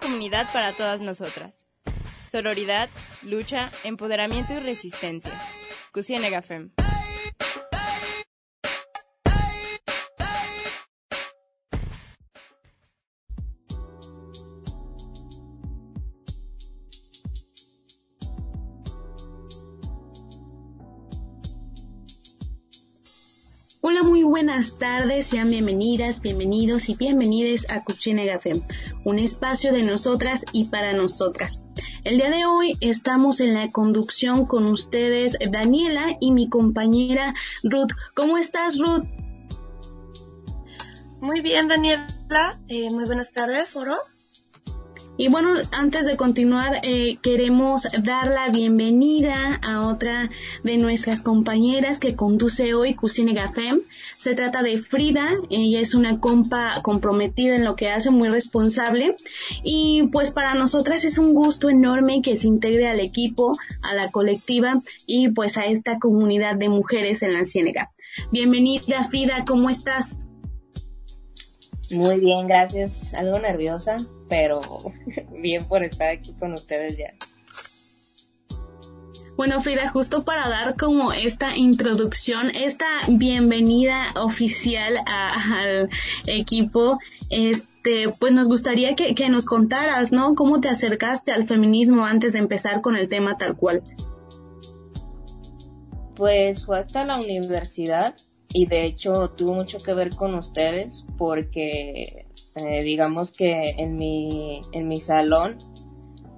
comunidad para todas nosotras. Sororidad, lucha, empoderamiento y resistencia. Cusienega Fem. Hola, muy buenas tardes, sean bienvenidas, bienvenidos y bienvenidas a Cuchine Café, un espacio de nosotras y para nosotras. El día de hoy estamos en la conducción con ustedes, Daniela y mi compañera Ruth. ¿Cómo estás, Ruth? Muy bien, Daniela. Eh, muy buenas tardes, Foro. Y bueno, antes de continuar, eh, queremos dar la bienvenida a otra de nuestras compañeras que conduce hoy Cusine Gafem. Se trata de Frida, ella es una compa comprometida en lo que hace, muy responsable. Y pues para nosotras es un gusto enorme que se integre al equipo, a la colectiva y pues a esta comunidad de mujeres en la Ciénega. Bienvenida Frida, ¿cómo estás? Muy bien, gracias. Algo nerviosa, pero bien por estar aquí con ustedes ya. Bueno, Frida, justo para dar como esta introducción, esta bienvenida oficial al equipo, este, pues nos gustaría que, que nos contaras, ¿no? ¿Cómo te acercaste al feminismo antes de empezar con el tema tal cual? Pues fue hasta la universidad y de hecho tuvo mucho que ver con ustedes porque eh, digamos que en mi, en mi salón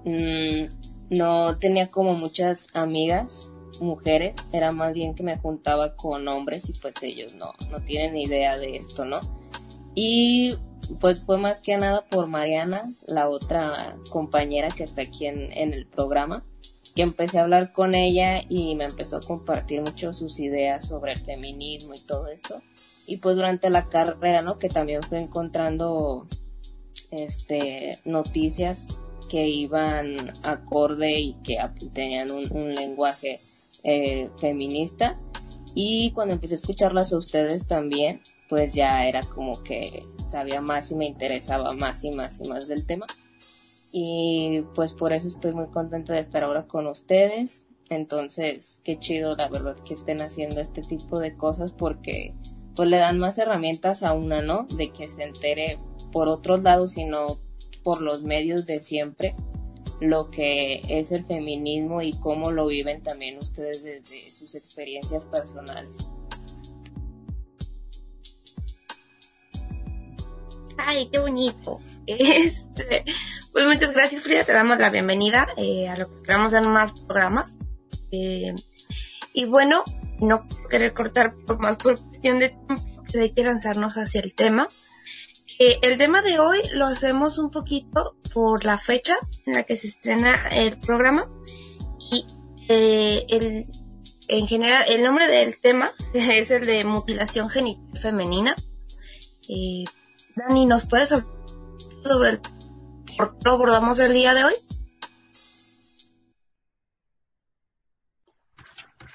mmm, no tenía como muchas amigas mujeres, era más bien que me juntaba con hombres y pues ellos no, no tienen idea de esto, ¿no? Y pues fue más que nada por Mariana, la otra compañera que está aquí en, en el programa, que empecé a hablar con ella y me empezó a compartir mucho sus ideas sobre el feminismo y todo esto. Y pues durante la carrera, ¿no? Que también fue encontrando este noticias que iban acorde y que tenían un, lenguaje eh, feminista. Y cuando empecé a escucharlas a ustedes también, pues ya era como que sabía más y me interesaba más y más y más del tema y pues por eso estoy muy contenta de estar ahora con ustedes. Entonces, qué chido la verdad que estén haciendo este tipo de cosas porque pues le dan más herramientas a una, ¿no? De que se entere por otros lados y no por los medios de siempre lo que es el feminismo y cómo lo viven también ustedes desde sus experiencias personales. Ay, qué bonito. Este, pues muchas gracias Frida, te damos la bienvenida eh, a lo que queremos dar más programas. Eh, y bueno, no querer cortar por más por cuestión de tiempo, hay que lanzarnos hacia el tema. Eh, el tema de hoy lo hacemos un poquito por la fecha en la que se estrena el programa y el, en general el nombre del tema es el de mutilación genital femenina. Dani, ¿nos puedes hablar sobre el por qué lo abordamos el día de hoy?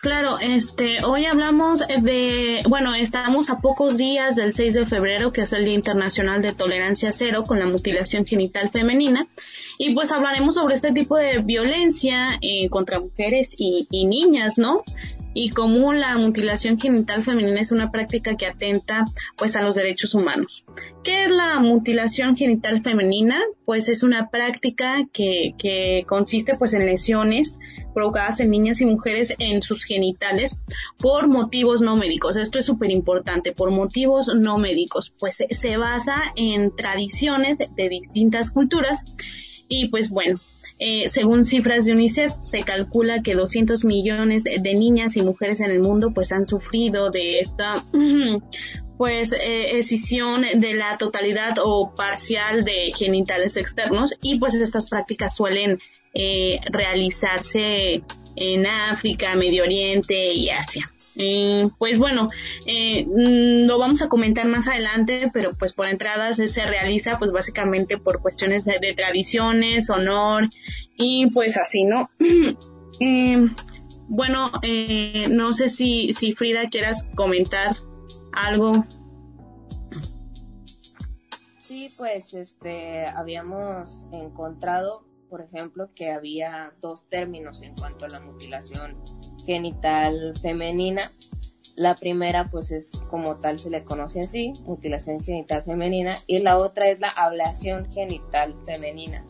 Claro, este, hoy hablamos de, bueno, estamos a pocos días del 6 de febrero, que es el Día Internacional de Tolerancia Cero con la mutilación genital femenina, y pues hablaremos sobre este tipo de violencia eh, contra mujeres y, y niñas, ¿no? y cómo la mutilación genital femenina es una práctica que atenta pues a los derechos humanos. ¿Qué es la mutilación genital femenina? Pues es una práctica que, que consiste pues en lesiones provocadas en niñas y mujeres en sus genitales por motivos no médicos. Esto es súper importante, por motivos no médicos, pues se, basa en tradiciones de distintas culturas y pues bueno, eh, según cifras de UNICEF, se calcula que 200 millones de, niñas y mujeres en el mundo pues han sufrido de esta pues eh, escisión de la totalidad o parcial de genitales externos y pues estas prácticas suelen eh, realizarse en África, Medio Oriente y Asia. Pues bueno, eh, mm, lo vamos a comentar más adelante, pero pues por entradas se realiza pues básicamente por cuestiones de, tradiciones, honor y pues así, ¿no? Eh, bueno, no sé si, si Frida quieras comentar algo. sí, pues este habíamos encontrado, por ejemplo, que había dos términos en cuanto a la mutilación genital femenina. La primera, pues es como tal se le conoce así, mutilación genital femenina, y la otra es la ablación genital femenina.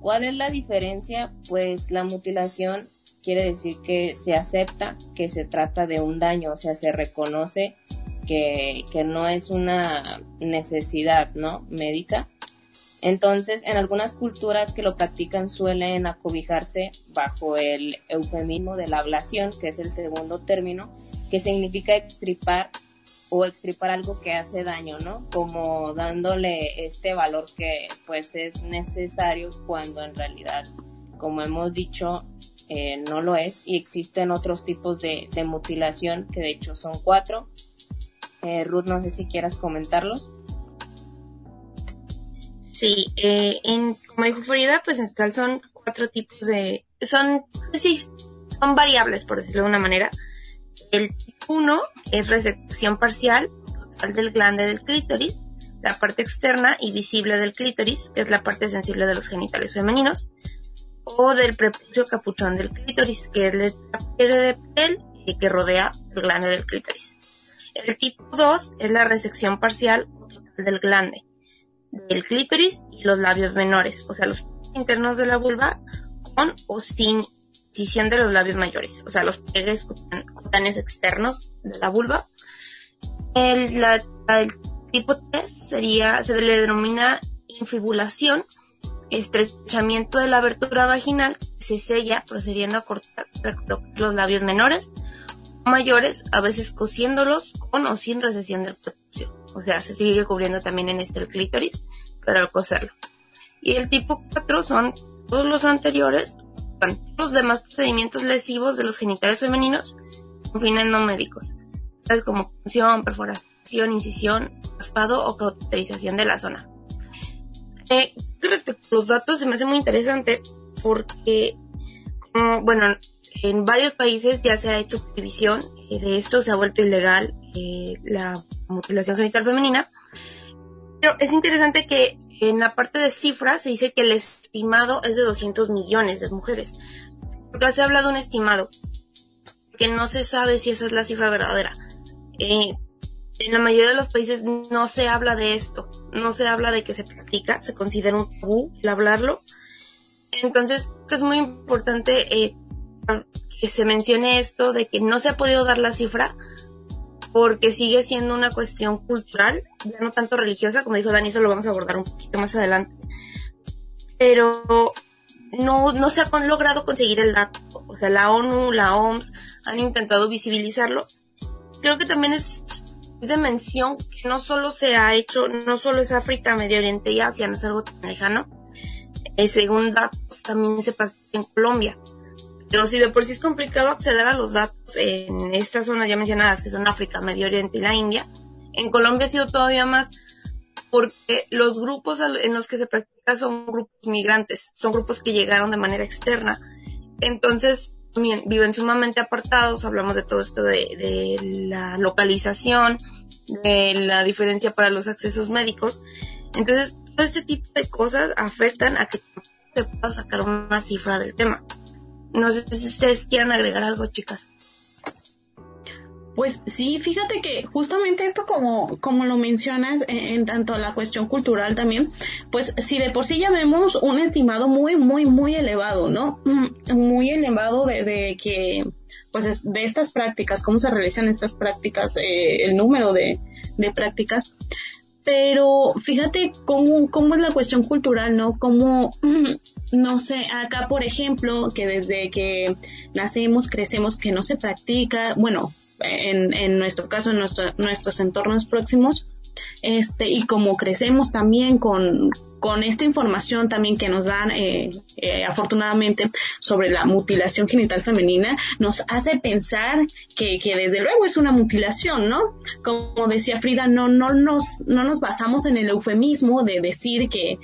¿Cuál es la diferencia? Pues la mutilación quiere decir que se acepta que se trata de un daño, o sea, se reconoce que, no es una necesidad, ¿no? Médica. Entonces, en algunas culturas que lo practican suelen acobijarse bajo el eufemismo de la ablación, que es el segundo término, que significa extripar o extripar algo que hace daño, ¿no? Como dándole este valor que pues es necesario cuando en realidad, como hemos dicho, eh, no lo es y existen otros tipos de mutilación que de hecho son cuatro. Eh, Ruth, no sé si quieras comentarlos. Sí, eh, en, como dijo Frida, pues en total son cuatro tipos de, son, sí, son variables por decirlo de una manera. El tipo 1 es resección parcial total del glande del clítoris, la parte externa y visible del clítoris, que es la parte sensible de los genitales femeninos, o del prepucio capuchón del clítoris, que es pliegue de piel que rodea el glande del clítoris. El tipo 2 es la resección parcial total del glande, del clítoris y los labios menores, o sea, los internos de la vulva con o sin incisión de los labios mayores, o sea, los pliegues cutáneos externos de la vulva. El, tipo 3 sería, se le denomina infibulación, estrechamiento de la abertura vaginal, se sella procediendo a cortar los labios menores o mayores, a veces cosiéndolos con o sin recesión del prepucio. O sea, se sigue cubriendo también en este el clítoris, pero al coserlo. Y el tipo 4 son todos los anteriores, todos los demás procedimientos lesivos de los genitales femeninos con fines no médicos, tales como punción, perforación, incisión, raspado o cauterización de la zona. Eh, respecto a los datos se me hace muy interesante porque, bueno, en varios países ya se ha hecho prohibición eh, de esto, se ha vuelto ilegal eh, la mutilación genital femenina. Pero es interesante que en la parte de cifras se dice que el estimado es de 200 millones de mujeres. Porque se habla de un estimado, que no se sabe si esa es la cifra verdadera. Eh, en la mayoría de los países no se habla de esto, no se habla de que se practica, se considera un tabú el hablarlo. Entonces, es muy importante eh, que se mencione esto de que no se ha podido dar la cifra porque sigue siendo una cuestión cultural, ya no tanto religiosa, como dijo Dani, eso lo vamos a abordar un poquito más adelante. Pero no, no se ha logrado conseguir el dato. O sea, la ONU, la OMS han intentado visibilizarlo. Creo que también es de mención que no solo se ha hecho, no solo es África, Medio Oriente y Asia, no es algo tan lejano. Eh, según datos, también se practica en Colombia. Pero si de por sí es complicado acceder a los datos en estas zonas ya mencionadas, que son África, Medio Oriente y la India, en Colombia ha sido todavía más porque los grupos en los que se practica son grupos migrantes, son grupos que llegaron de manera externa. Entonces, también viven sumamente apartados, hablamos de todo esto de, de la localización, de la diferencia para los accesos médicos. Entonces, todo este tipo de cosas afectan a que se pueda sacar una cifra del tema. No sé si ustedes quieran agregar algo, chicas. Pues sí, fíjate que justamente esto como, como lo mencionas en, tanto la cuestión cultural también, pues si de por sí ya vemos un estimado muy, muy, muy elevado, ¿no? Mm, muy elevado de, de que, pues de estas prácticas, cómo se realizan estas prácticas, eh, el número de, de prácticas, pero fíjate cómo, cómo es la cuestión cultural, ¿no? Cómo, no sé, acá por ejemplo, que desde que nacemos, crecemos, que no se practica, bueno, en, en nuestro caso, en nuestros entornos próximos, este, y como crecemos también con, con esta información también que nos dan eh, eh, afortunadamente sobre la mutilación genital femenina, nos hace pensar que, que, desde luego es una mutilación, ¿no? Como decía Frida, no, no, nos, no nos basamos en el eufemismo de decir que,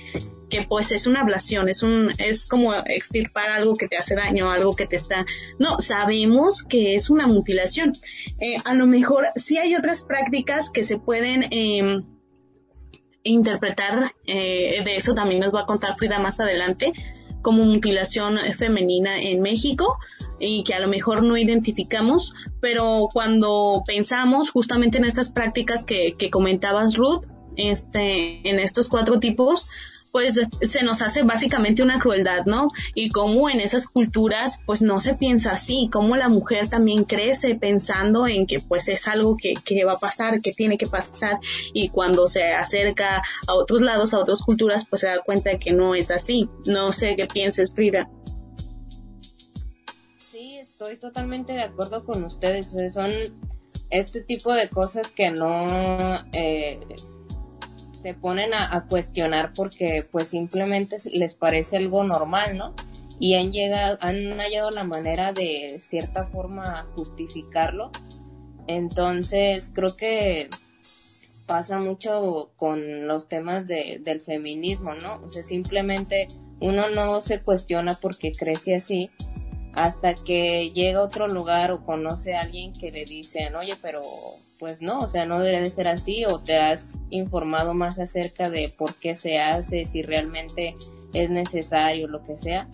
que pues es una ablación, es un, es como extirpar algo que te hace daño, algo que te está, no, sabemos que es una mutilación. Eh, a lo mejor sí hay otras prácticas que se pueden, eh, interpretar, eh, de eso también nos va a contar Frida más adelante, como mutilación femenina en México y que a lo mejor no identificamos, pero cuando pensamos justamente en estas prácticas que, que comentabas Ruth, este, en estos cuatro tipos, pues se nos hace básicamente una crueldad, ¿no? Y como en esas culturas pues no se piensa así, como la mujer también crece pensando en que pues es algo que, que va a pasar, que tiene que pasar y cuando se acerca a otros lados, a otras culturas, pues se da cuenta de que no es así. No sé qué pienses, Frida. Sí, estoy totalmente de acuerdo con ustedes. son este tipo de cosas que no... Eh, se ponen a, cuestionar porque pues simplemente les parece algo normal, ¿no? Y han llegado, han hallado la manera de cierta forma justificarlo. Entonces creo que pasa mucho con los temas de, del feminismo, ¿no? O sea, simplemente uno no se cuestiona porque crece así hasta que llega a otro lugar o conoce a alguien que le dicen, oye, pero pues no, o sea, no debe de ser así o te has informado más acerca de por qué se hace, si realmente es necesario, lo que sea.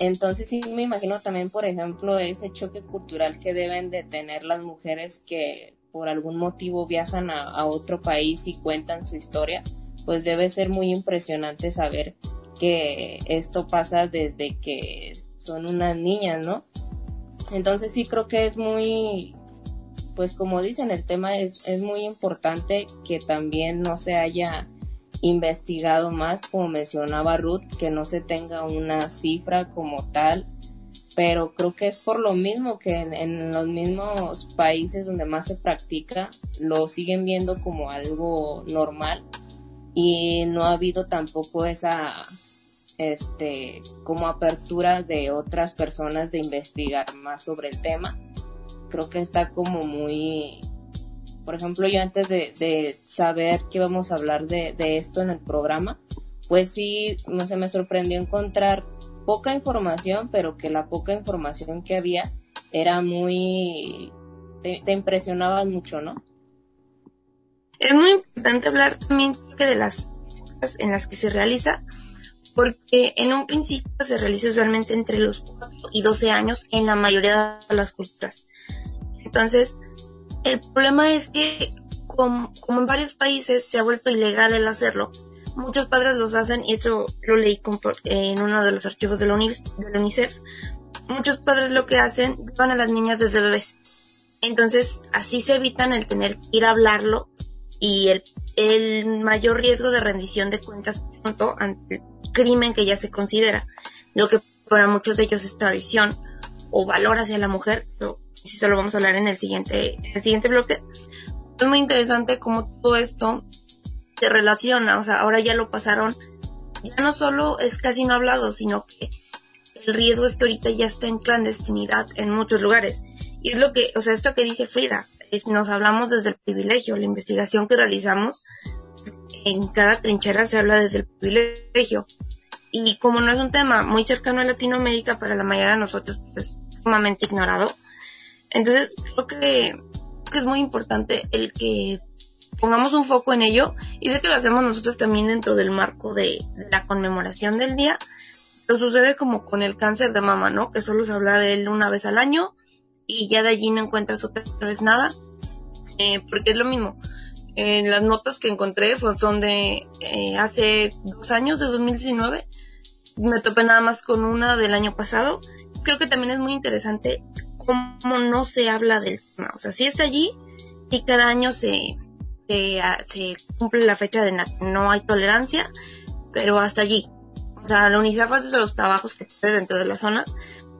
Entonces sí me imagino también, por ejemplo, ese choque cultural que deben de tener las mujeres que por algún motivo viajan a, a otro país y cuentan su historia, pues debe ser muy impresionante saber que esto pasa desde que son unas niñas, ¿no? Entonces sí creo que es muy pues como dicen, el tema es, es muy importante que también no se haya investigado más, como mencionaba Ruth, que no se tenga una cifra como tal, pero creo que es por lo mismo que en, los mismos países donde más se practica lo siguen viendo como algo normal y no ha habido tampoco esa este como apertura de otras personas de investigar más sobre el tema creo que está como muy, por ejemplo, yo antes de, saber que íbamos a hablar de, esto en el programa, pues sí, no sé, me sorprendió encontrar poca información, pero que la poca información que había era muy, te, impresionaba mucho, ¿no? Es muy importante hablar también de las en las que se realiza, porque en un principio se realiza usualmente entre los 4 y 12 años en la mayoría de las culturas. Entonces, el problema es que, como, en varios países se ha vuelto ilegal el hacerlo, muchos padres los hacen, y eso lo leí en uno de los archivos de la, UNICEF, muchos padres lo que hacen, van a las niñas desde bebés. Entonces, así se evitan el tener que ir a hablarlo y el, el mayor riesgo de rendición de cuentas pronto ante el crimen que ya se considera, lo que para muchos de ellos es tradición o valor hacia la mujer, pero si se lo vamos a hablar en el siguiente, en el siguiente bloque. Es muy interesante cómo todo esto se relaciona, o sea, ahora ya lo pasaron, ya no solo es casi no hablado, sino que el riesgo es que ahorita ya está en clandestinidad en muchos lugares. Y es lo que, o sea, esto que dice Frida, es, nos hablamos desde el privilegio, la investigación que realizamos, en cada trinchera se habla desde el privilegio. Y como no es un tema muy cercano a Latinoamérica, para la mayoría de nosotros pues, es sumamente ignorado, entonces, creo que, es muy importante el que pongamos un foco en ello y sé que lo hacemos nosotros también dentro del marco de, la conmemoración del día. Pero sucede como con el cáncer de mama, ¿no? Que solo se habla de él una vez al año y ya de allí no encuentras otra vez nada. Eh, porque es lo mismo. En las notas que encontré son de eh, hace dos años, de 2019. Me topé nada más con una del año pasado. Creo que también es muy interesante cómo no se habla del tema. O sea, sí está allí y cada año se, se, ah, cumple la fecha de no hay tolerancia, pero hasta allí. O sea, la UNICEF hace los trabajos que puede dentro de las zonas.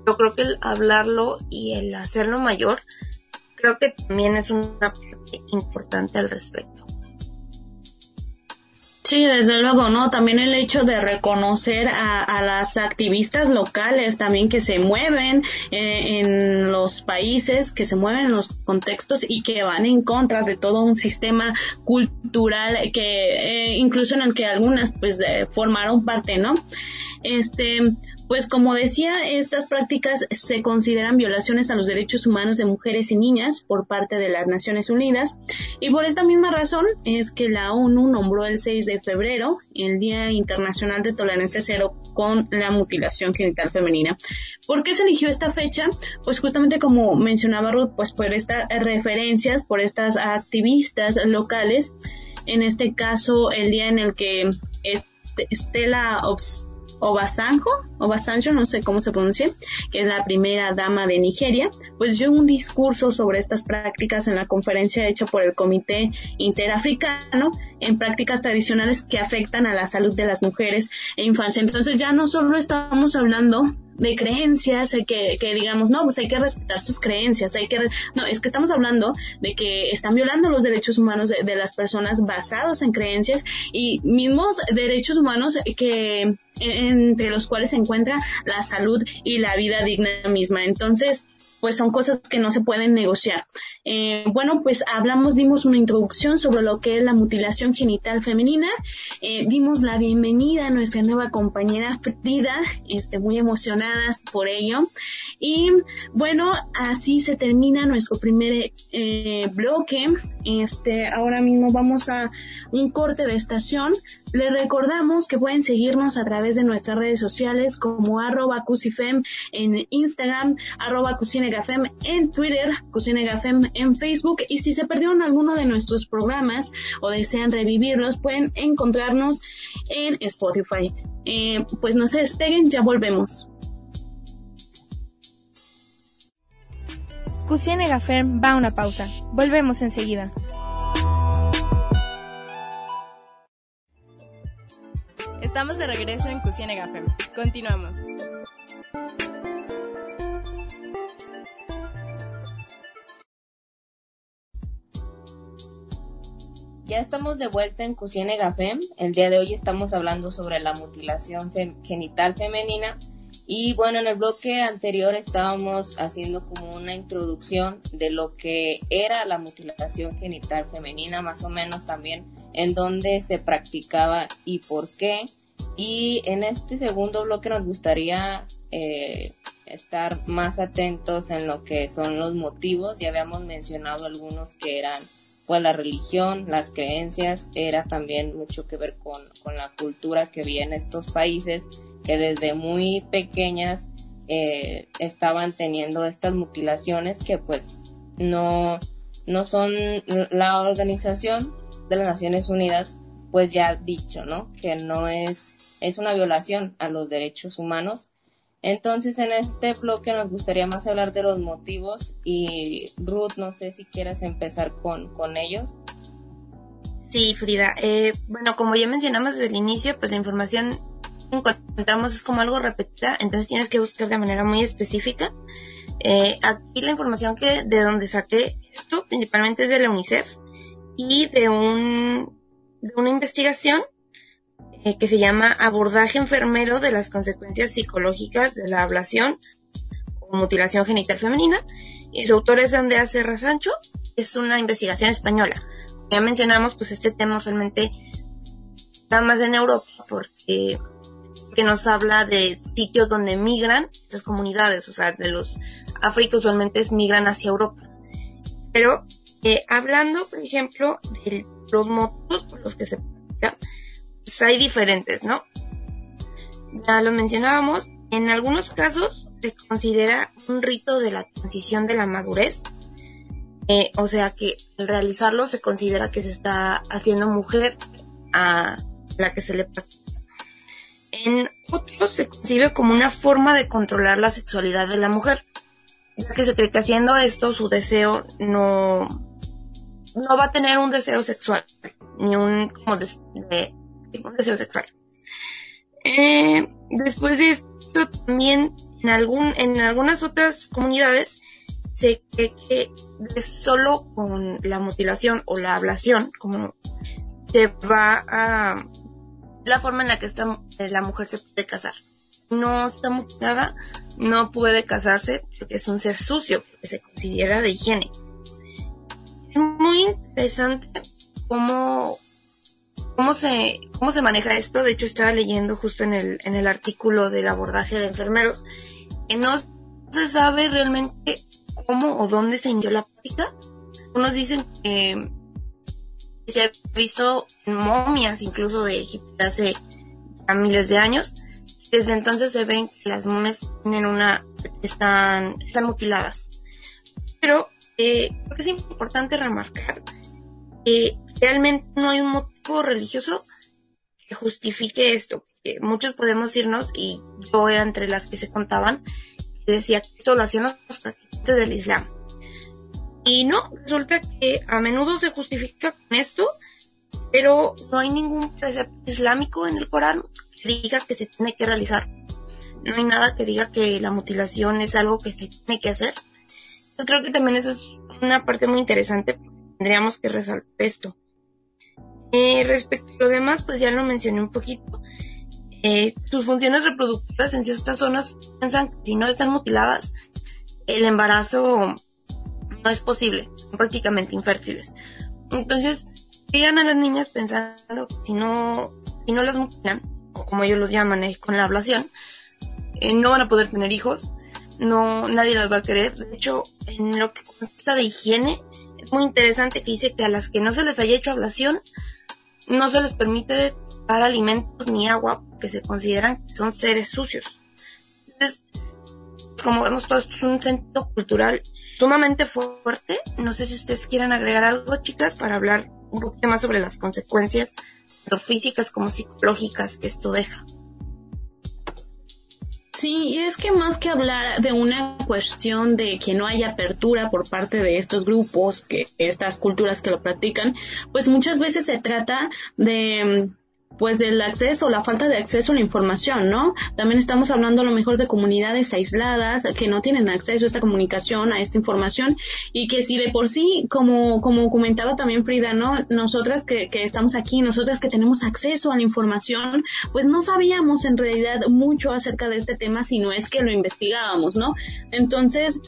Yo creo que el hablarlo y el hacerlo mayor, creo que también es una parte importante al respecto. Sí, desde luego, ¿no? También el hecho de reconocer a, las activistas locales también que se mueven eh, en los países, que se mueven en los contextos y que van en contra de todo un sistema cultural que eh, incluso en el que algunas pues formaron parte, ¿no? Este, Pues como decía, estas prácticas se consideran violaciones a los derechos humanos de mujeres y niñas por parte de las Naciones Unidas y por esta misma razón es que la ONU nombró el 6 de febrero el Día Internacional de Tolerancia Cero con la mutilación genital femenina. ¿Por qué se eligió esta fecha? Pues justamente como mencionaba Ruth, pues por estas referencias, por estas activistas locales, en este caso el día en el que Estela Obasanjo, Obasanjo, no sé cómo se pronuncia, que es la primera dama de Nigeria, pues dio un discurso sobre estas prácticas en la conferencia hecha por el Comité Interafricano en prácticas tradicionales que afectan a la salud de las mujeres e infancia. Entonces ya no solo estamos hablando de creencias, que, que digamos, no, pues hay que respetar sus creencias, hay que, no, es que estamos hablando de que están violando los derechos humanos de, de las personas basados en creencias y mismos derechos humanos que entre los cuales se encuentra la salud y la vida digna misma. Entonces, pues son cosas que no se pueden negociar. Eh, bueno, pues hablamos, dimos una introducción sobre lo que es la mutilación genital femenina, eh, dimos la bienvenida a nuestra nueva compañera Frida, este, muy emocionadas por ello. Y bueno, así se termina nuestro primer eh, bloque. Este, ahora mismo vamos a un corte de estación. Les recordamos que pueden seguirnos a través de nuestras redes sociales como arroba en Instagram, arroba en Twitter, cucinegafem en Facebook y si se perdieron alguno de nuestros programas o desean revivirlos pueden encontrarnos en Spotify. Eh, pues no se despeguen, ya volvemos. Cucinegafem va a una pausa. Volvemos enseguida. Estamos de regreso en Cucine Gafem. Continuamos. Ya estamos de vuelta en Cucine Gafem. El día de hoy estamos hablando sobre la mutilación genital femenina. Y bueno, en el bloque anterior estábamos haciendo como una introducción de lo que era la mutilación genital femenina, más o menos también en dónde se practicaba y por qué. Y en este segundo bloque nos gustaría eh, estar más atentos en lo que son los motivos. Ya habíamos mencionado algunos que eran pues la religión, las creencias, era también mucho que ver con, con la cultura que había en estos países que desde muy pequeñas eh, estaban teniendo estas mutilaciones que pues no, no son la organización de las Naciones Unidas pues ya ha dicho, ¿no? Que no es, es una violación a los derechos humanos. Entonces en este bloque nos gustaría más hablar de los motivos y Ruth, no sé si quieras empezar con, con ellos. Sí, Frida. Eh, bueno, como ya mencionamos desde el inicio, pues la información que encontramos es como algo repetida, entonces tienes que buscar de manera muy específica. Eh, aquí la información que de donde saqué esto principalmente es de la UNICEF y de un de una investigación eh, que se llama Abordaje enfermero de las consecuencias psicológicas de la ablación o mutilación genital femenina. Y el autor es Andrea Serra Sancho. Es una investigación española. Ya mencionamos, pues este tema usualmente está más en Europa porque, porque nos habla de sitios donde migran estas comunidades, o sea, de los África usualmente migran hacia Europa. Pero eh, hablando, por ejemplo, de los motivos por los que se practica, pues hay diferentes, ¿no? Ya lo mencionábamos, en algunos casos se considera un rito de la transición de la madurez, eh, o sea que al realizarlo se considera que se está haciendo mujer a la que se le practica. En otros se concibe como una forma de controlar la sexualidad de la mujer, ya que se cree que haciendo esto su deseo no, no va a tener un deseo sexual, ni un, como de, deseo sexual. Eh, después de esto, también en, algún, en algunas otras comunidades se cree que solo con la mutilación o la ablación, como se va a la forma en la que está, la mujer se puede casar. No está mutilada, no puede casarse porque es un ser sucio, que se considera de higiene. Es muy interesante cómo ¿Cómo se, cómo se maneja esto? De hecho, estaba leyendo justo en el, en el artículo del abordaje de enfermeros que no se sabe realmente cómo o dónde se inició la práctica. Unos dicen que se ha visto en momias incluso de Egipto hace miles de años. Desde entonces se ven que las momias tienen una, están, están mutiladas. Pero eh, creo que es importante remarcar que realmente no hay un motivo religioso que justifique esto. Que muchos podemos irnos, y yo era entre las que se contaban, que decía que esto lo hacían los practicantes del Islam. Y no, resulta que a menudo se justifica con esto, pero no hay ningún precepto islámico en el Corán que diga que se tiene que realizar. No hay nada que diga que la mutilación es algo que se tiene que hacer. Creo que también eso es una parte muy interesante. Tendríamos que resaltar esto. Eh, respecto a lo demás, pues ya lo mencioné un poquito. Eh, sus funciones reproductivas en ciertas zonas piensan que si no están mutiladas, el embarazo no es posible, son prácticamente infértiles. Entonces, crían a las niñas pensando que si no, si no las mutilan, o como ellos lo llaman, eh, con la ablación, eh, no van a poder tener hijos, no, nadie las va a querer. De hecho, en lo que consta de higiene, es muy interesante que dice que a las que no se les haya hecho ablación, no se les permite dar alimentos ni agua porque se consideran que son seres sucios. Entonces, como vemos, todo es un centro cultural sumamente fuerte. No sé si ustedes quieren agregar algo, chicas, para hablar un poquito más sobre las consecuencias, tanto físicas como psicológicas que esto deja. Sí, y es que más que hablar de una cuestión de que no haya apertura por parte de estos grupos, que estas culturas que lo practican, pues muchas veces se trata de pues del acceso, la falta de acceso a la información, ¿no? También estamos hablando a lo mejor de comunidades aisladas que no tienen acceso a esta comunicación, a esta información y que si de por sí, como, como comentaba también Frida, ¿no? Nosotras que, que estamos aquí, nosotras que tenemos acceso a la información, pues no sabíamos en realidad mucho acerca de este tema si no es que lo investigábamos, ¿no? Entonces,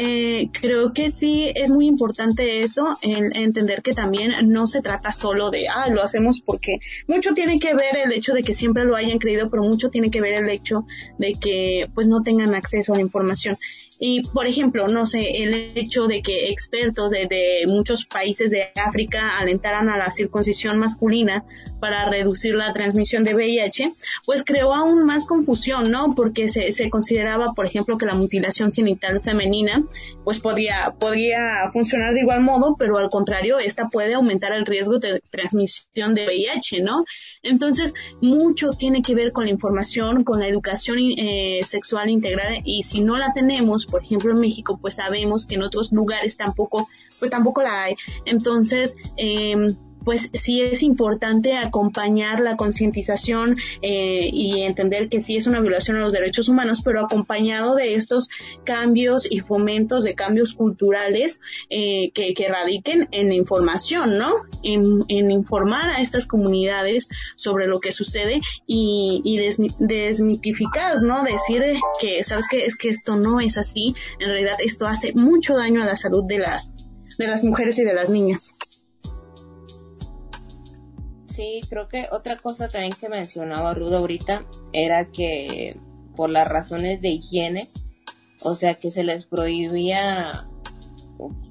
eh, creo que sí es muy importante eso, en, entender que también no se trata solo de, ah, lo hacemos porque mucho tiene que ver el hecho de que siempre lo hayan creído, pero mucho tiene que ver el hecho de que pues no tengan acceso a la información. Y, por ejemplo, no sé, el hecho de que expertos de, muchos países de África alentaran a la circuncisión masculina para reducir la transmisión de VIH, pues creó aún más confusión, ¿no? Porque se, se consideraba, por ejemplo, que la mutilación genital femenina, pues podía, podía funcionar de igual modo, pero al contrario, esta puede aumentar el riesgo de transmisión de VIH, ¿no? Entonces, mucho tiene que ver con la información, con la educación eh, sexual integrada, y si no la tenemos, por ejemplo en México, pues sabemos que en otros lugares tampoco, pues tampoco la hay. Entonces, eh, pues sí es importante acompañar la concientización eh, y entender que sí es una violación a los derechos humanos, pero acompañado de estos cambios y fomentos de cambios culturales eh, que, que, radiquen en información, ¿no? En, informar a estas comunidades sobre lo que sucede y, y desmitificar, ¿no? Decir que, ¿sabes qué? Es que esto no es así, en realidad esto hace mucho daño a la salud de las, de las mujeres y de las niñas. Sí, creo que otra cosa también que mencionaba Rudo ahorita era que por las razones de higiene, o sea que se les prohibía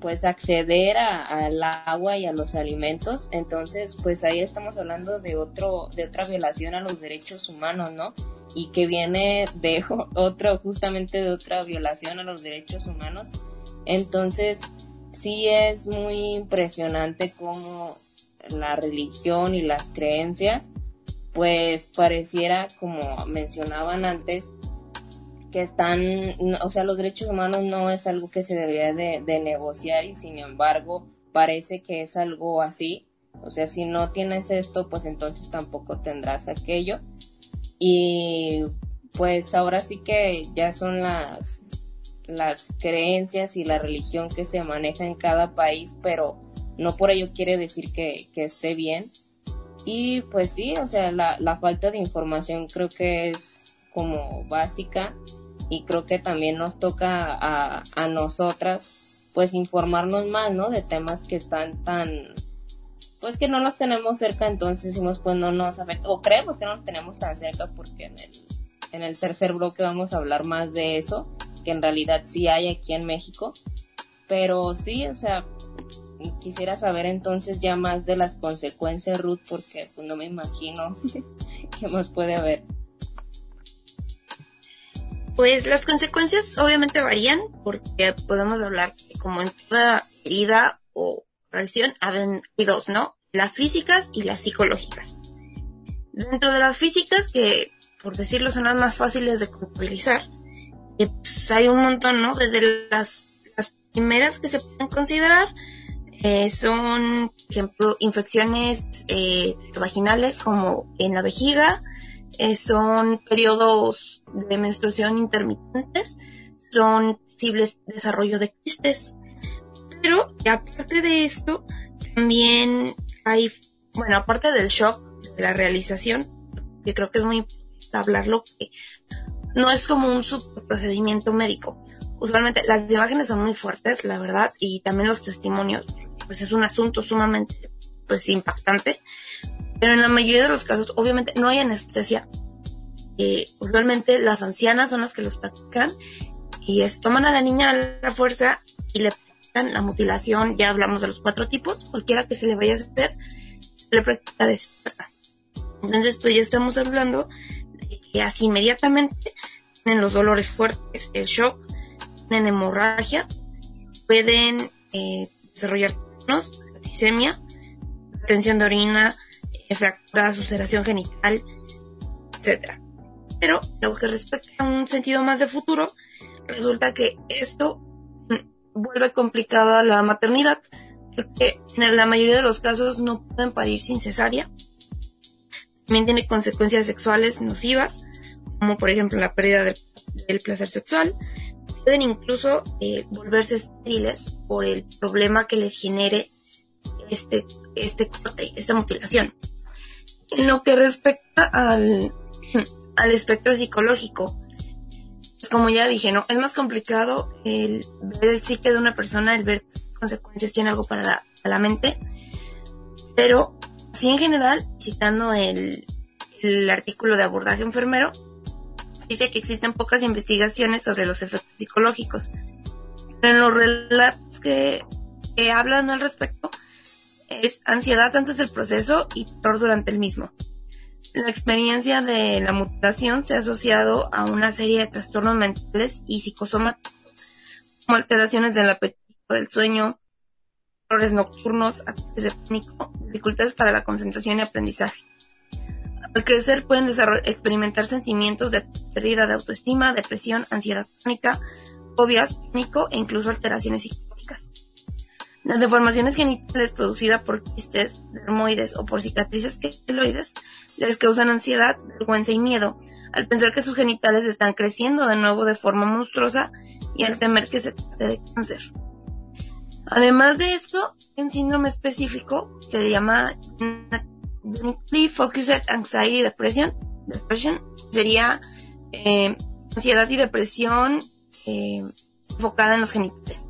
pues acceder al agua y a los alimentos, entonces pues ahí estamos hablando de otro de otra violación a los derechos humanos, ¿no? Y que viene de otro justamente de otra violación a los derechos humanos. Entonces, sí es muy impresionante cómo la religión y las creencias, pues pareciera, como mencionaban antes, que están, o sea, los derechos humanos no es algo que se debería de, negociar y sin embargo parece que es algo así. O sea, si no tienes esto, pues entonces tampoco tendrás aquello. Y pues ahora sí que ya son las, las creencias y la religión que se maneja en cada país, pero no por ello quiere decir que, esté bien. Y pues sí, o sea, la, la falta de información creo que es como básica y creo que también nos toca a, a nosotras pues informarnos más, ¿no? De temas que están tan, pues que no los tenemos cerca, entonces decimos pues no nos afecta, o creemos que no los tenemos tan cerca porque en el, en el tercer bloque vamos a hablar más de eso, que en realidad sí hay aquí en México, pero sí, o sea, quisiera saber entonces ya más de las consecuencias, Ruth, porque pues, no me imagino qué más puede haber. Pues las consecuencias obviamente varían porque podemos hablar que como en toda herida o reacción hay dos, ¿no? Las físicas y las psicológicas. Dentro de las físicas, que por decirlo son las más fáciles de contabilizar, pues hay un montón, ¿no? Desde las, las primeras que se pueden considerar eh, son, ejemplo, infecciones eh, vaginales como en la vejiga, eh, son periodos de menstruación intermitentes, son posibles desarrollo de quistes. Pero aparte de esto, también hay, bueno, aparte del shock de la realización, que creo que es muy importante hablarlo, que no es como un procedimiento médico. Usualmente las imágenes son muy fuertes, la verdad, y también los testimonios, pues es un asunto sumamente pues impactante. Pero en la mayoría de los casos, obviamente, no hay anestesia. Eh, usualmente las ancianas son las que los practican y toman a la niña a la fuerza y le practican la mutilación. Ya hablamos de los cuatro tipos, cualquiera que se le vaya a hacer, le practica de Entonces, pues ya estamos hablando de que así inmediatamente tienen los dolores fuertes, el shock, tienen hemorragia, pueden eh, desarrollar septicemia, tensión de orina, eh, fracturas, ulceración genital, etcétera. Pero lo que respecta a un sentido más de futuro, resulta que esto mm, vuelve complicada la maternidad, porque en la mayoría de los casos no pueden parir sin cesárea. También tiene consecuencias sexuales nocivas, como por ejemplo la pérdida del, placer sexual. Pueden incluso eh, volverse estériles por el problema que les genere este, este corte, esta mutilación. En lo que respecta al, al espectro psicológico, pues como ya dije, ¿no? Es más complicado el ver el psique de una persona, el ver consecuencias tiene algo para la, mente, pero sí en general, citando el, el artículo de abordaje enfermero, dice que existen pocas investigaciones sobre los efectos psicológicos. Pero en los relatos que, hablan al respecto, es ansiedad antes del proceso y terror durante el mismo. La experiencia de la mutación se ha asociado a una serie de trastornos mentales y psicosomáticos, como alteraciones del apetito, del sueño, errores nocturnos, ataques de pánico, dificultades para la concentración y aprendizaje. Al crecer pueden experimentar sentimientos de pérdida de autoestima, depresión, ansiedad crónica, fobias, pánico e incluso alteraciones psicológicas. Las deformaciones genitales producidas por quistes, dermoides o por cicatrices queloides les causan ansiedad, vergüenza y miedo al pensar que sus genitales están creciendo de nuevo de forma monstruosa y al temer que se trate de cáncer. Además de esto, un síndrome específico se llama Uniquely Focused Anxiety Depression. Depression sería eh, ansiedad y depresión eh, enfocada en los genitales.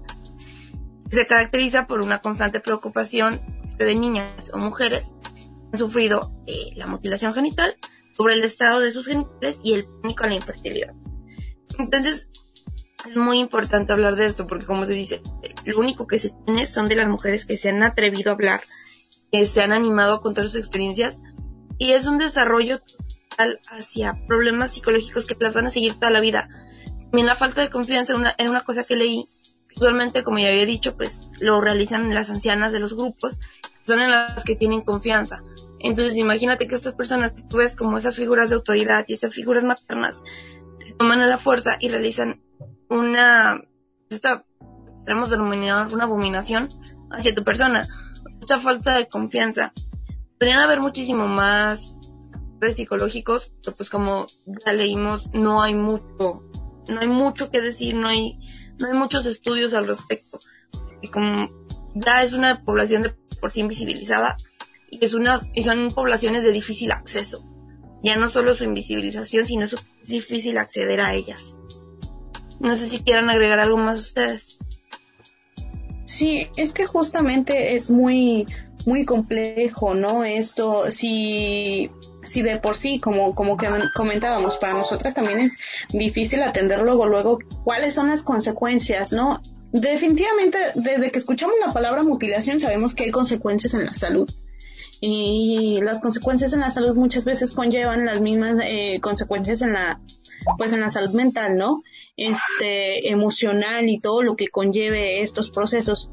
Se caracteriza por una constante preocupación de niñas o mujeres han sufrido eh, la mutilación genital, sobre el estado de sus genitales y el pánico a la infertilidad. Entonces, es muy importante hablar de esto porque como se dice, lo único que se tiene son de las mujeres que se han atrevido a hablar, que se han animado a contar sus experiencias y es un desarrollo total hacia problemas psicológicos que las van a seguir toda la vida. También la falta de confianza en una, en una cosa que leí, usualmente como ya había dicho, pues lo realizan las ancianas de los grupos, son en las que tienen confianza. Entonces imagínate que estas personas que tú ves como esas figuras de autoridad y estas figuras maternas te toman a la fuerza y realizan una, esta, tenemos denominado una abominación hacia tu persona. Esta falta de confianza. Podrían haber muchísimo más psicológicos, pero pues como ya leímos, no hay mucho, no hay mucho que decir, no hay, no hay muchos estudios al respecto. Y como ya es una población de por sí invisibilizada, y es una, y son poblaciones de difícil acceso. Ya no solo su invisibilización, sino es difícil acceder a ellas. No sé si quieran agregar algo más ustedes. Sí, es que justamente es muy, muy complejo, ¿no? Esto, si, si de por sí, como, como que comentábamos, para nosotras también es difícil atender luego, luego, cuáles son las consecuencias, ¿no? Definitivamente, desde que escuchamos la palabra mutilación, sabemos que hay consecuencias en la salud. Y las consecuencias en la salud muchas veces conllevan las mismas eh, consecuencias en la, pues en la salud mental, ¿no? Este, emocional y todo lo que conlleve estos procesos.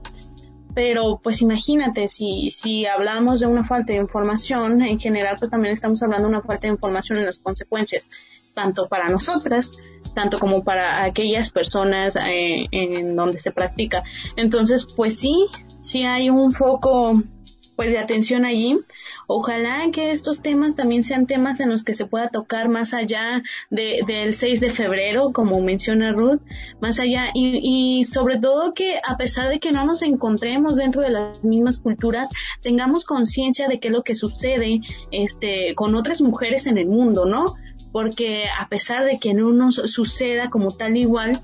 Pero pues imagínate, si, si hablamos de una falta de información, en general pues también estamos hablando de una falta de información en las consecuencias, tanto para nosotras, tanto como para aquellas personas eh, en donde se practica. Entonces, pues sí, sí hay un foco pues de atención allí Ojalá que estos temas también sean temas en los que se pueda tocar más allá de, del 6 de febrero, como menciona Ruth, más allá y, y sobre todo que a pesar de que no nos encontremos dentro de las mismas culturas, tengamos conciencia de qué es lo que sucede este, con otras mujeres en el mundo, ¿no? Porque a pesar de que no nos suceda como tal igual,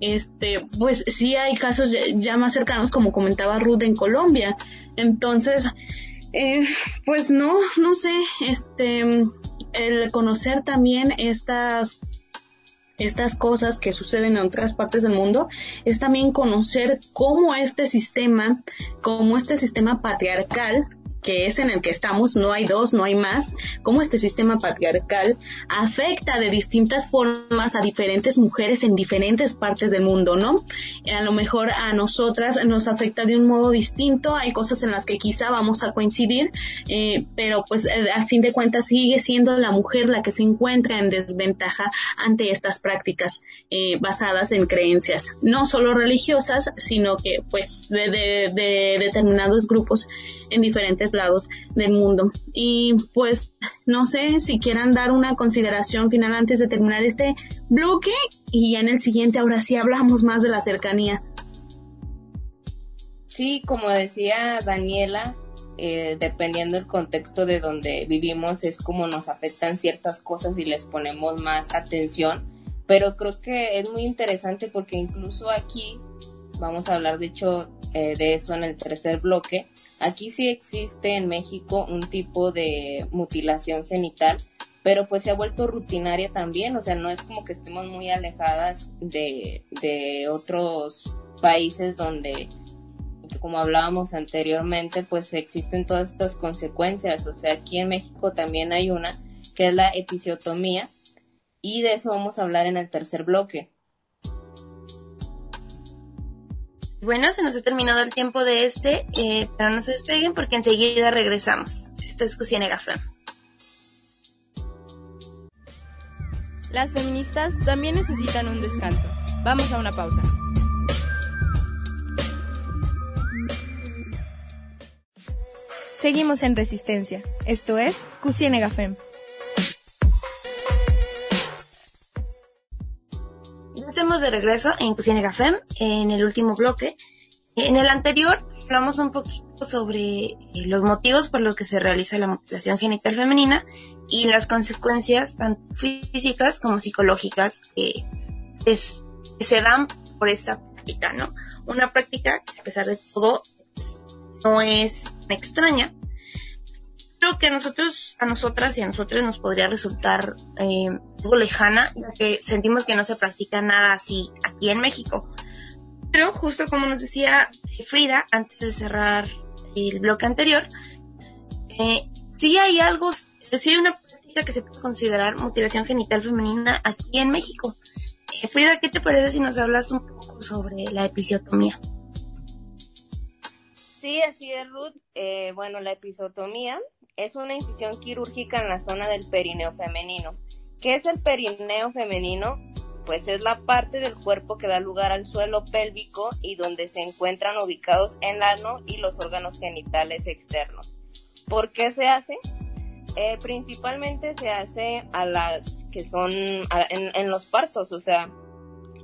este, pues sí hay casos ya más cercanos, como comentaba Ruth en Colombia. Entonces, eh, pues no, no sé, este, el conocer también estas estas cosas que suceden en otras partes del mundo es también conocer cómo este sistema, cómo este sistema patriarcal que es en el que estamos, no hay dos, no hay más, cómo este sistema patriarcal afecta de distintas formas a diferentes mujeres en diferentes partes del mundo, ¿no? A lo mejor a nosotras nos afecta de un modo distinto, hay cosas en las que quizá vamos a coincidir, eh, pero pues eh, a fin de cuentas sigue siendo la mujer la que se encuentra en desventaja ante estas prácticas eh, basadas en creencias, no solo religiosas, sino que pues de, de, de determinados grupos en diferentes lados del mundo. Y pues no sé si quieran dar una consideración final antes de terminar este bloque y ya en el siguiente ahora sí hablamos más de la cercanía. Sí, como decía Daniela, eh, dependiendo del contexto de donde vivimos es como nos afectan ciertas cosas y les ponemos más atención, pero creo que es muy interesante porque incluso aquí vamos a hablar de hecho eh, de eso en el tercer bloque. Aquí sí existe en México un tipo de mutilación genital, pero pues se ha vuelto rutinaria también, o sea, no es como que estemos muy alejadas de, de otros países donde, como hablábamos anteriormente, pues existen todas estas consecuencias, o sea, aquí en México también hay una que es la episiotomía y de eso vamos a hablar en el tercer bloque. Bueno, se nos ha terminado el tiempo de este, eh, pero no se despeguen porque enseguida regresamos. Esto es Cocina Gafem. Las feministas también necesitan un descanso. Vamos a una pausa. Seguimos en Resistencia. Esto es Cusine Gafem. Estamos de regreso en Cocina Gafem, en el último bloque. En el anterior hablamos un poquito sobre eh, los motivos por los que se realiza la mutilación genital femenina y las consecuencias tanto físicas como psicológicas que, se dan por esta práctica, ¿no? Una práctica que a pesar de todo no es extraña, que a nosotros, a nosotras y a nosotros nos podría resultar eh, algo lejana, ya que sentimos que no se practica nada así aquí en México. Pero justo como nos decía Frida, antes de cerrar el bloque anterior, eh, sí hay algo, sí hay una práctica que se puede considerar mutilación genital femenina aquí en México. Eh, Frida, ¿qué te parece si nos hablas un poco sobre la episiotomía? Sí, así es, Ruth. Eh, bueno, la episiotomía es una incisión quirúrgica en la zona del perineo femenino. ¿Qué es el perineo femenino? Pues es la parte del cuerpo que da lugar al suelo pélvico y donde se encuentran ubicados el ano y los órganos genitales externos. ¿Por qué se hace? Eh, principalmente se hace a las que son en, los partos, o sea,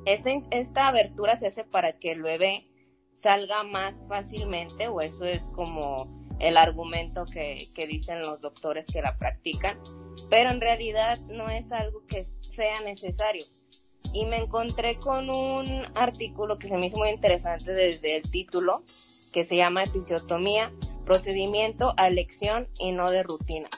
esta, esta abertura se hace para que el bebé salga más fácilmente o eso es como el argumento que, dicen los doctores que la practican, pero en realidad no es algo que sea necesario. Y me encontré con un artículo que se me hizo muy interesante desde el título, que se llama Episiotomía, procedimiento a elección y no de rutina.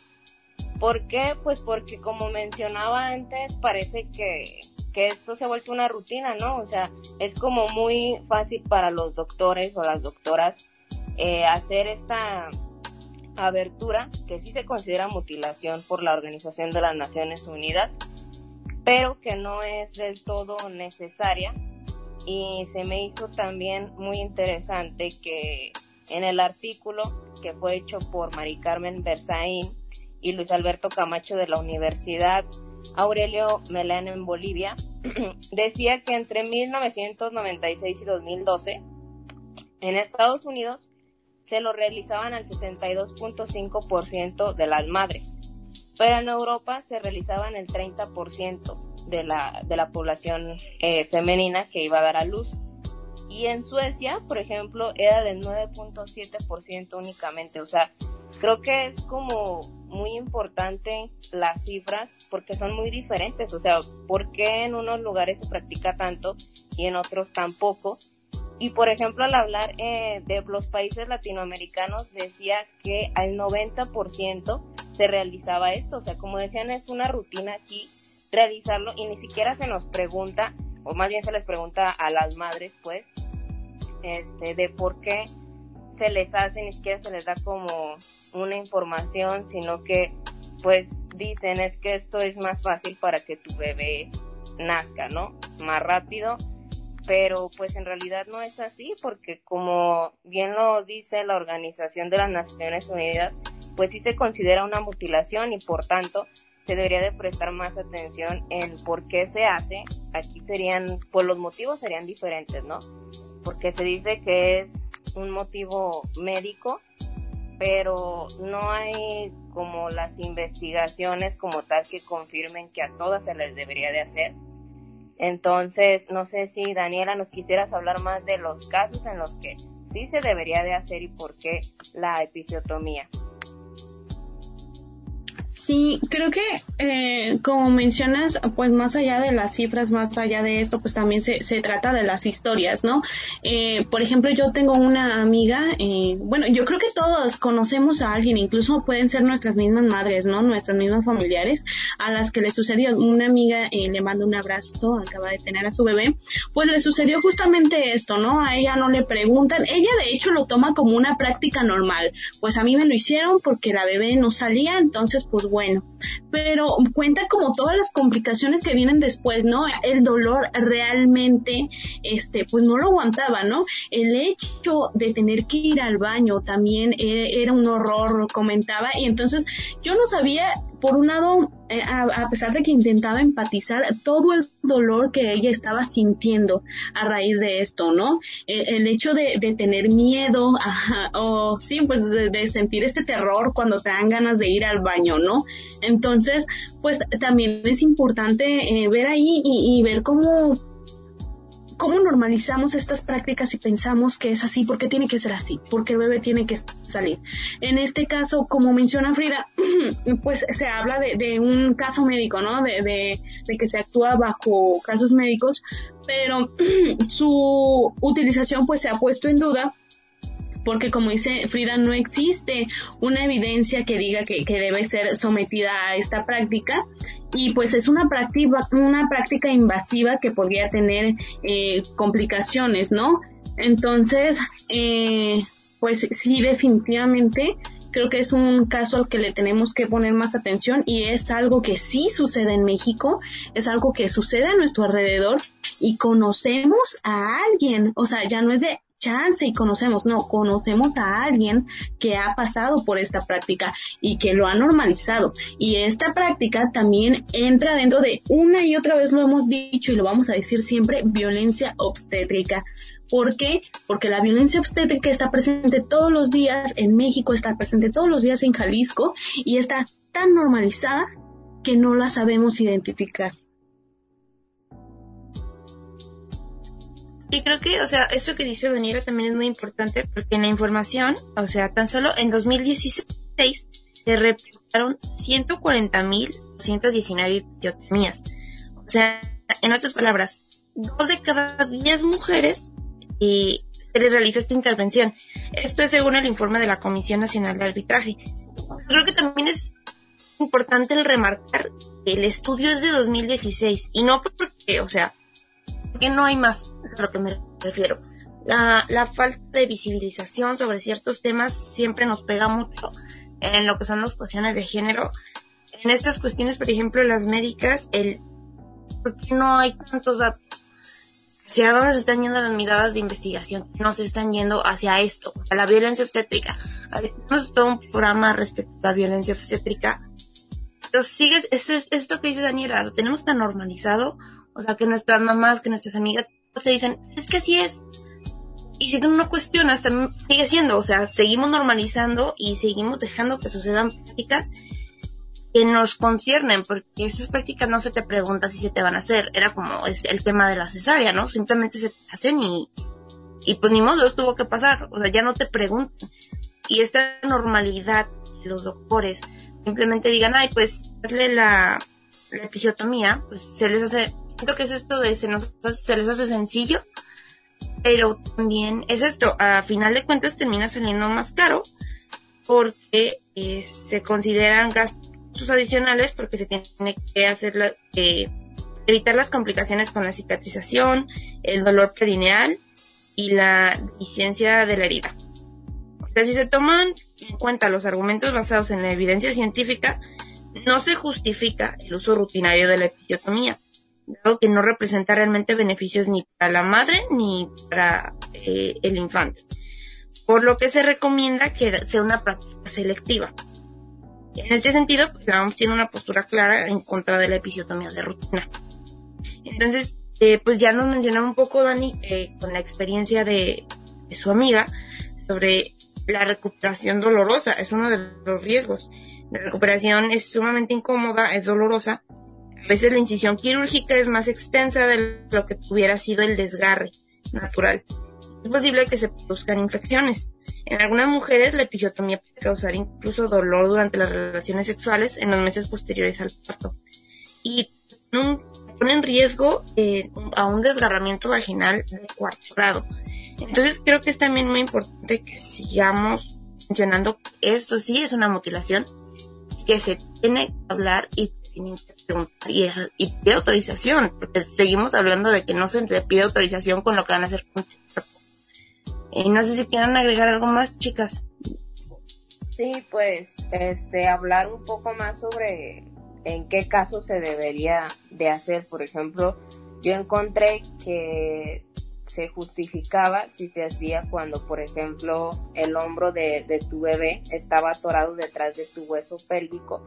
¿Por qué? Pues porque como mencionaba antes, parece que, que esto se ha vuelto una rutina, ¿no? O sea, es como muy fácil para los doctores o las doctoras eh, hacer esta abertura, que sí se considera mutilación por la Organización de las Naciones Unidas, pero que no es del todo necesaria. Y se me hizo también muy interesante que en el artículo que fue hecho por Mari Carmen Berzaín y Luis Alberto Camacho de la Universidad Aurelio Melán en Bolivia, decía que entre 1996 y 2012 en Estados Unidos se lo realizaban al 62.5% de las madres, pero en Europa se realizaban el 30% de la, de la población eh, femenina que iba a dar a luz. Y en Suecia, por ejemplo, era del 9.7% únicamente. O sea, creo que es como muy importante las cifras porque son muy diferentes. O sea, ¿por qué en unos lugares se practica tanto y en otros tampoco? Y por ejemplo, al hablar eh, de los países latinoamericanos, decía que al 90% se realizaba esto. O sea, como decían, es una rutina aquí realizarlo y ni siquiera se nos pregunta, o más bien se les pregunta a las madres, pues, este, de por qué se les hace, ni siquiera se les da como una información, sino que, pues, dicen es que esto es más fácil para que tu bebé nazca, ¿no? Más rápido pero pues en realidad no es así porque como bien lo dice la Organización de las Naciones Unidas, pues sí se considera una mutilación y por tanto se debería de prestar más atención en por qué se hace. Aquí serían, pues los motivos serían diferentes, ¿no? Porque se dice que es un motivo médico, pero no hay como las investigaciones como tal que confirmen que a todas se les debería de hacer entonces, no sé si Daniela nos quisieras hablar más de los casos en los que sí se debería de hacer y por qué la episiotomía. Sí, creo que eh, como mencionas, pues más allá de las cifras, más allá de esto, pues también se, se trata de las historias, ¿no? Eh, por ejemplo, yo tengo una amiga, eh, bueno, yo creo que todos conocemos a alguien, incluso pueden ser nuestras mismas madres, ¿no? Nuestras mismas familiares, a las que le sucedió, una amiga eh, le manda un abrazo, acaba de tener a su bebé, pues le sucedió justamente esto, ¿no? A ella no le preguntan, ella de hecho lo toma como una práctica normal, pues a mí me lo hicieron porque la bebé no salía, entonces pues bueno, pero cuenta como todas las complicaciones que vienen después, ¿no? El dolor realmente, este, pues no lo aguantaba, ¿no? El hecho de tener que ir al baño también e, era un horror, comentaba, y entonces yo no sabía por un lado, eh, a, pesar de que intentaba empatizar todo el dolor que ella estaba sintiendo a raíz de esto, ¿no? El, hecho de, tener miedo, o sí, pues de, sentir este terror cuando te dan ganas de ir al baño, ¿no? Entonces, pues también es importante eh, ver ahí y ver cómo ¿Cómo normalizamos estas prácticas y pensamos que es así? porque tiene que ser así? Porque el bebé tiene que salir. En este caso, como menciona Frida, pues se habla de, un caso médico, ¿no? De, de, que se actúa bajo casos médicos, pero su utilización pues se ha puesto en duda porque como dice Frida, no existe una evidencia que diga que, debe ser sometida a esta práctica y pues es una práctica, una práctica invasiva que podría tener eh, complicaciones, ¿no? Entonces, eh, pues sí, definitivamente creo que es un caso al que le tenemos que poner más atención y es algo que sí sucede en México, es algo que sucede a nuestro alrededor y conocemos a alguien, o sea, ya no es de chance y conocemos, no, conocemos a alguien que ha pasado por esta práctica y que lo ha normalizado. Y esta práctica también entra dentro de, una y otra vez lo hemos dicho y lo vamos a decir siempre, violencia obstétrica. ¿Por qué? Porque la violencia obstétrica está presente todos los días en México, está presente todos los días en Jalisco y está tan normalizada que no la sabemos identificar. Y creo que, o sea, esto que dice Daniela también es muy importante porque en la información, o sea, tan solo en 2016 se reportaron 140.219 biotomías. O sea, en otras palabras, dos de cada diez mujeres eh, se le realizó esta intervención. Esto es según el informe de la Comisión Nacional de Arbitraje. Creo que también es importante el remarcar que el estudio es de 2016 y no porque, o sea, porque no hay más a lo que me refiero. La, la falta de visibilización sobre ciertos temas siempre nos pega mucho en lo que son las cuestiones de género. En estas cuestiones, por ejemplo, las médicas, el por qué no hay tantos datos hacia dónde se están yendo las miradas de investigación, no se están yendo hacia esto, a la violencia obstétrica. Tenemos todo un programa respecto a la violencia obstétrica, pero sigues, es, esto que dice Daniela, lo tenemos tan normalizado, o sea, que nuestras mamás, que nuestras amigas te dicen, es que así es. Y si tú no cuestionas, también sigue siendo, o sea, seguimos normalizando y seguimos dejando que sucedan prácticas que nos conciernen, porque esas prácticas no se te pregunta si se te van a hacer, era como es el tema de la cesárea, ¿no? Simplemente se te hacen y, y pues ni modo, tuvo que pasar, o sea, ya no te preguntan. Y esta normalidad, los doctores simplemente digan, ay, pues hazle la, la episiotomía, pues se les hace, siento que es esto de se nos se les hace sencillo, pero también es esto, a final de cuentas termina saliendo más caro porque eh, se consideran gastos adicionales porque se tiene que hacer eh, evitar las complicaciones con la cicatrización, el dolor perineal y la deficiencia de la herida. O sea, si se toman en cuenta los argumentos basados en la evidencia científica, no se justifica el uso rutinario de la episiotomía, dado que no representa realmente beneficios ni para la madre ni para eh, el infante. Por lo que se recomienda que sea una práctica selectiva. En este sentido, pues, la OMS tiene una postura clara en contra de la episiotomía de rutina. Entonces, eh, pues ya nos mencionaba un poco Dani eh, con la experiencia de, su amiga sobre la recuperación dolorosa, es uno de los riesgos. La recuperación es sumamente incómoda, es dolorosa. A veces la incisión quirúrgica es más extensa de lo que hubiera sido el desgarre natural. Es posible que se produzcan infecciones. En algunas mujeres la episiotomía puede causar incluso dolor durante las relaciones sexuales en los meses posteriores al parto y pone en riesgo eh, a un desgarramiento vaginal de cuarto grado. Entonces creo que es también muy importante que sigamos mencionando que esto sí es una mutilación, que se tiene que hablar y tiene que y, pide autorización, porque seguimos hablando de que no se le pide autorización con lo que van a hacer con y no sé si quieren agregar algo más, chicas. Sí, pues, este, hablar un poco más sobre en qué caso se debería de hacer. Por ejemplo, yo encontré que se justificaba si se hacía cuando, por ejemplo, el hombro de, de tu bebé estaba atorado detrás de tu hueso pélvico,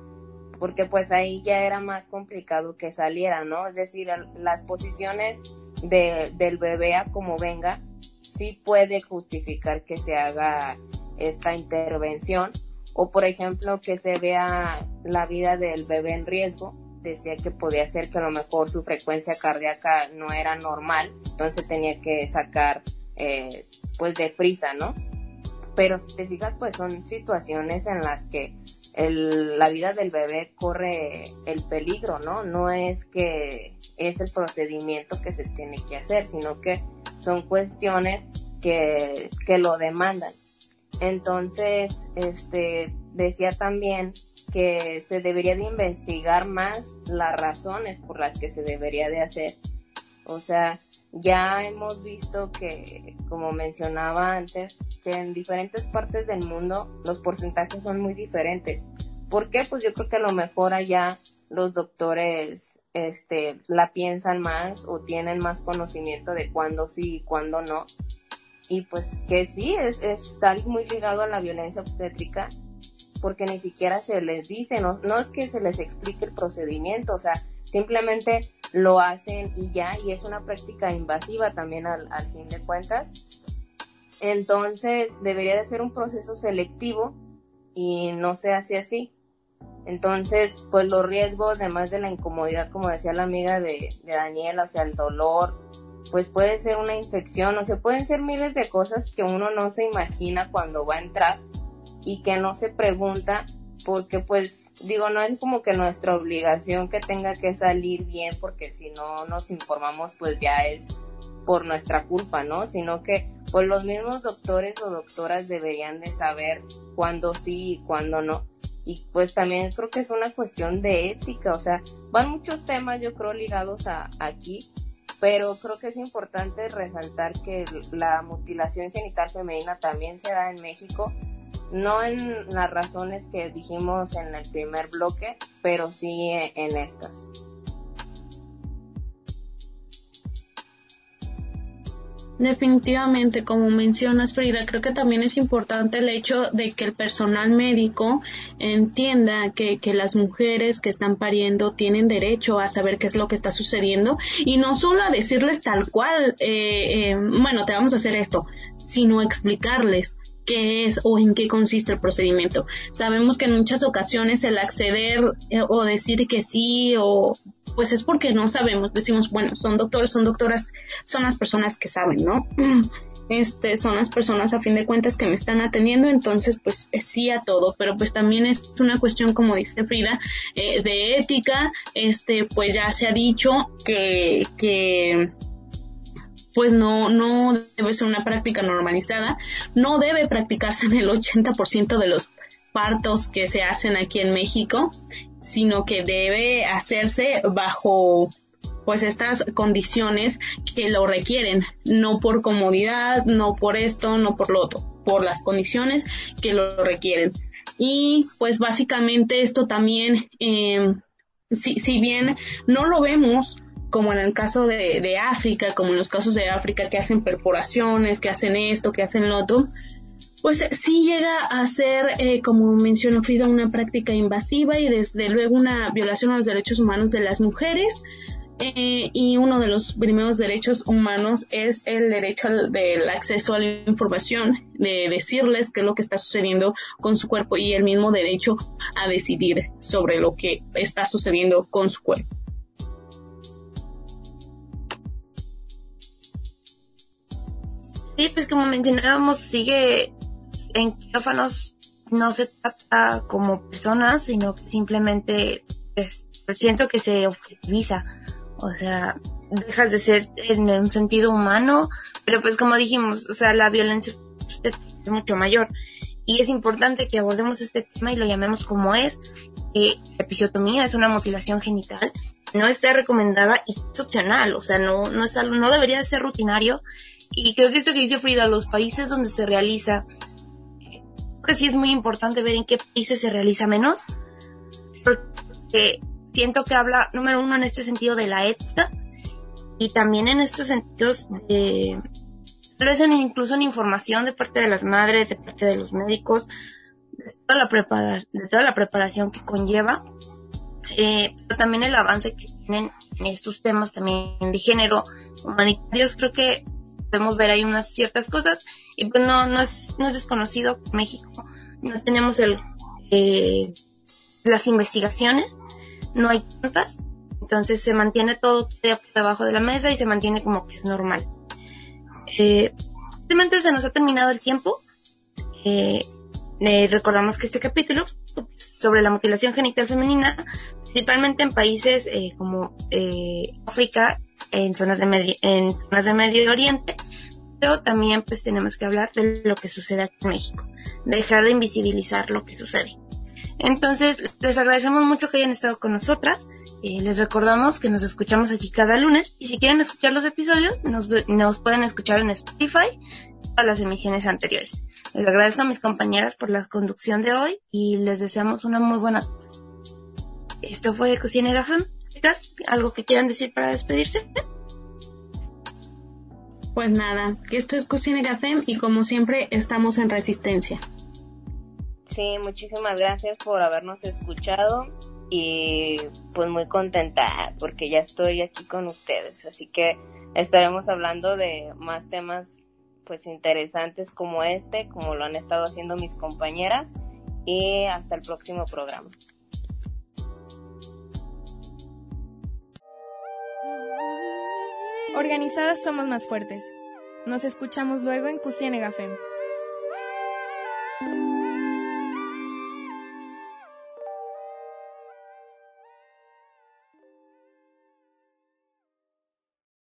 porque pues ahí ya era más complicado que saliera, ¿no? Es decir, las posiciones de, del bebé a como venga sí puede justificar que se haga esta intervención. O por ejemplo que se vea la vida del bebé en riesgo. Decía que podía ser que a lo mejor su frecuencia cardíaca no era normal entonces tenía que sacar eh, pues de prisa no pero si te fijas pues son situaciones en las que el, la vida del bebé corre el peligro no no es que es el procedimiento que se tiene que hacer sino que son cuestiones que, que lo demandan. Entonces, este, decía también que se debería de investigar más las razones por las que se debería de hacer. O sea, ya hemos visto que, como mencionaba antes, que en diferentes partes del mundo los porcentajes son muy diferentes. ¿Por qué? Pues yo creo que a lo mejor allá los doctores este, la piensan más o tienen más conocimiento de cuándo sí y cuándo no. Y pues que sí, es, está muy ligado a la violencia obstétrica porque ni siquiera se les dice, no, no es que se les explique el procedimiento, o sea, simplemente lo hacen y ya, y es una práctica invasiva también al, al fin de cuentas. Entonces debería de ser un proceso selectivo y no se hace así. Entonces, pues los riesgos, además de la incomodidad, como decía la amiga de, de Daniela, o sea, el dolor, pues puede ser una infección, o sea, pueden ser miles de cosas que uno no se imagina cuando va a entrar y que no se pregunta porque pues digo, no es como que nuestra obligación que tenga que salir bien porque si no nos informamos pues ya es por nuestra culpa, ¿no? Sino que pues los mismos doctores o doctoras deberían de saber cuándo sí y cuándo no. Y pues también creo que es una cuestión de ética, o sea, van muchos temas yo creo ligados a aquí, pero creo que es importante resaltar que la mutilación genital femenina también se da en México, no en las razones que dijimos en el primer bloque, pero sí en estas. Definitivamente, como mencionas Frida, creo que también es importante el hecho de que el personal médico entienda que, las mujeres que están pariendo tienen derecho a saber qué es lo que está sucediendo y no solo a decirles tal cual, eh, eh, bueno, te vamos a hacer esto, sino explicarles qué es o en qué consiste el procedimiento. Sabemos que en muchas ocasiones el acceder eh, o decir que sí o pues es porque no sabemos, decimos, bueno, son doctores, son doctoras, son las personas que saben, ¿no? Este, son las personas a fin de cuentas que me están atendiendo, entonces pues sí a todo, pero pues también es una cuestión, como dice Frida, eh, de ética, este, pues ya se ha dicho que, que pues no, no debe ser una práctica normalizada, no debe practicarse en el 80% de los partos que se hacen aquí en México, sino que debe hacerse bajo pues estas condiciones que lo requieren, no por comodidad, no por esto, no por lo otro, por las condiciones que lo requieren. Y pues básicamente esto también, eh, si, si bien no lo vemos como en el caso de, África, como en los casos de África que hacen perforaciones, que hacen esto, que hacen lo otro, pues sí llega a ser, eh, como mencionó Frida, una práctica invasiva y desde luego una violación a los derechos humanos de las mujeres. Eh, y uno de los primeros derechos humanos es el derecho del acceso a la información, de decirles qué es lo que está sucediendo con su cuerpo y el mismo derecho a decidir sobre lo que está sucediendo con su cuerpo. Sí, pues como mencionábamos, sigue en quirófanos no se trata como personas, sino que simplemente es, siento que se objetiviza. O sea, dejas de ser en un sentido humano, pero pues como dijimos, o sea, la violencia es mucho mayor. Y es importante que abordemos este tema y lo llamemos como es, que la episiotomía es una mutilación genital, no está recomendada y es opcional, o sea, no, no es algo, no debería de ser rutinario y creo que esto que dice Frida, los países donde se realiza, creo que sí es muy importante ver en qué países se realiza menos, porque siento que habla, número uno, en este sentido de la ética, y también en estos sentidos de, tal vez incluso en información de parte de las madres, de parte de los médicos, de toda la, prepara de toda la preparación que conlleva, eh, pero también el avance que tienen en estos temas también de género humanitarios, creo que podemos ver ahí unas ciertas cosas y pues no, no es, no es desconocido México, no tenemos el, eh, las investigaciones, no hay tantas, entonces se mantiene todo debajo de la mesa y se mantiene como que es normal. Eh, simplemente se nos ha terminado el tiempo. Eh, recordamos que este capítulo sobre la mutilación genital femenina, principalmente en países eh, como eh, África en zonas de medio, en zonas de Medio Oriente, pero también pues tenemos que hablar de lo que sucede aquí en México, dejar de invisibilizar lo que sucede. Entonces, les agradecemos mucho que hayan estado con nosotras. Eh, les recordamos que nos escuchamos aquí cada lunes y si quieren escuchar los episodios, nos, nos pueden escuchar en Spotify a las emisiones anteriores. Les agradezco a mis compañeras por la conducción de hoy y les deseamos una muy buena. Esto fue Cocina Gafam. ¿Algo que quieran decir para despedirse? Pues nada, que esto es Cocina Café y como siempre estamos en resistencia. Sí, muchísimas gracias por habernos escuchado y pues muy contenta porque ya estoy aquí con ustedes, así que estaremos hablando de más temas pues interesantes como este, como lo han estado haciendo mis compañeras y hasta el próximo programa. Organizadas somos más fuertes. Nos escuchamos luego en Cusienegafem.